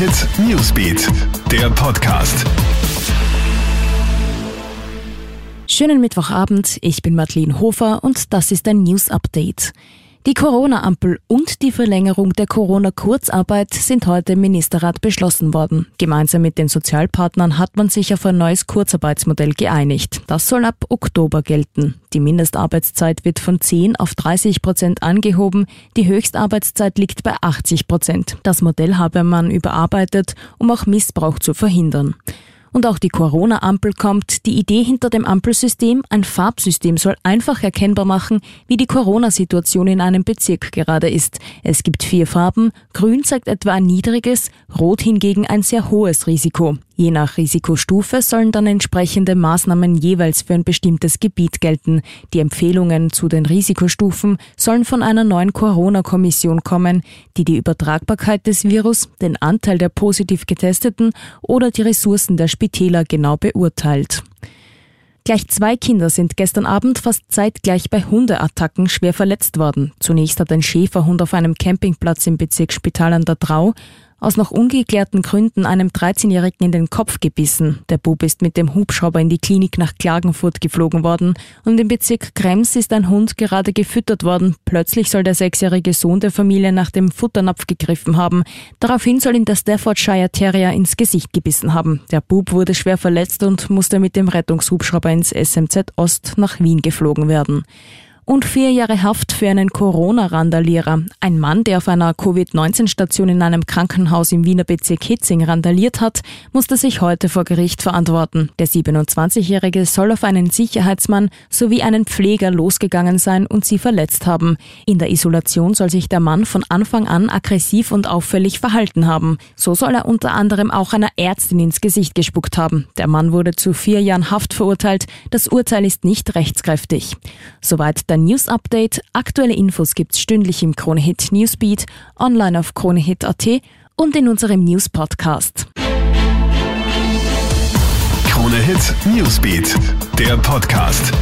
Hit Newsbeat, der Podcast. Schönen Mittwochabend, ich bin Madeleine Hofer und das ist ein News Update. Die Corona-Ampel und die Verlängerung der Corona-Kurzarbeit sind heute im Ministerrat beschlossen worden. Gemeinsam mit den Sozialpartnern hat man sich auf ein neues Kurzarbeitsmodell geeinigt. Das soll ab Oktober gelten. Die Mindestarbeitszeit wird von 10 auf 30 Prozent angehoben. Die Höchstarbeitszeit liegt bei 80 Prozent. Das Modell habe man überarbeitet, um auch Missbrauch zu verhindern. Und auch die Corona-Ampel kommt. Die Idee hinter dem Ampelsystem, ein Farbsystem, soll einfach erkennbar machen, wie die Corona-Situation in einem Bezirk gerade ist. Es gibt vier Farben. Grün zeigt etwa ein niedriges, Rot hingegen ein sehr hohes Risiko. Je nach Risikostufe sollen dann entsprechende Maßnahmen jeweils für ein bestimmtes Gebiet gelten. Die Empfehlungen zu den Risikostufen sollen von einer neuen Corona-Kommission kommen, die die Übertragbarkeit des Virus, den Anteil der positiv Getesteten oder die Ressourcen der Spitäler genau beurteilt. Gleich zwei Kinder sind gestern Abend fast zeitgleich bei Hundeattacken schwer verletzt worden. Zunächst hat ein Schäferhund auf einem Campingplatz im Bezirk Spital an der Drau aus noch ungeklärten Gründen einem 13-Jährigen in den Kopf gebissen. Der Bub ist mit dem Hubschrauber in die Klinik nach Klagenfurt geflogen worden und im Bezirk Krems ist ein Hund gerade gefüttert worden. Plötzlich soll der sechsjährige Sohn der Familie nach dem Futternapf gegriffen haben. Daraufhin soll ihn der Staffordshire Terrier ins Gesicht gebissen haben. Der Bub wurde schwer verletzt und musste mit dem Rettungshubschrauber ins SMZ Ost nach Wien geflogen werden und vier Jahre Haft für einen Corona-Randalierer. Ein Mann, der auf einer Covid-19-Station in einem Krankenhaus im Wiener Bezirk Hitzing randaliert hat, musste sich heute vor Gericht verantworten. Der 27-Jährige soll auf einen Sicherheitsmann sowie einen Pfleger losgegangen sein und sie verletzt haben. In der Isolation soll sich der Mann von Anfang an aggressiv und auffällig verhalten haben. So soll er unter anderem auch einer Ärztin ins Gesicht gespuckt haben. Der Mann wurde zu vier Jahren Haft verurteilt. Das Urteil ist nicht rechtskräftig. Soweit der News Update. Aktuelle Infos gibt's stündlich im Kronehit Newsbeat, online auf kronehit.at und in unserem News Podcast. Kronehit Newsbeat, der Podcast.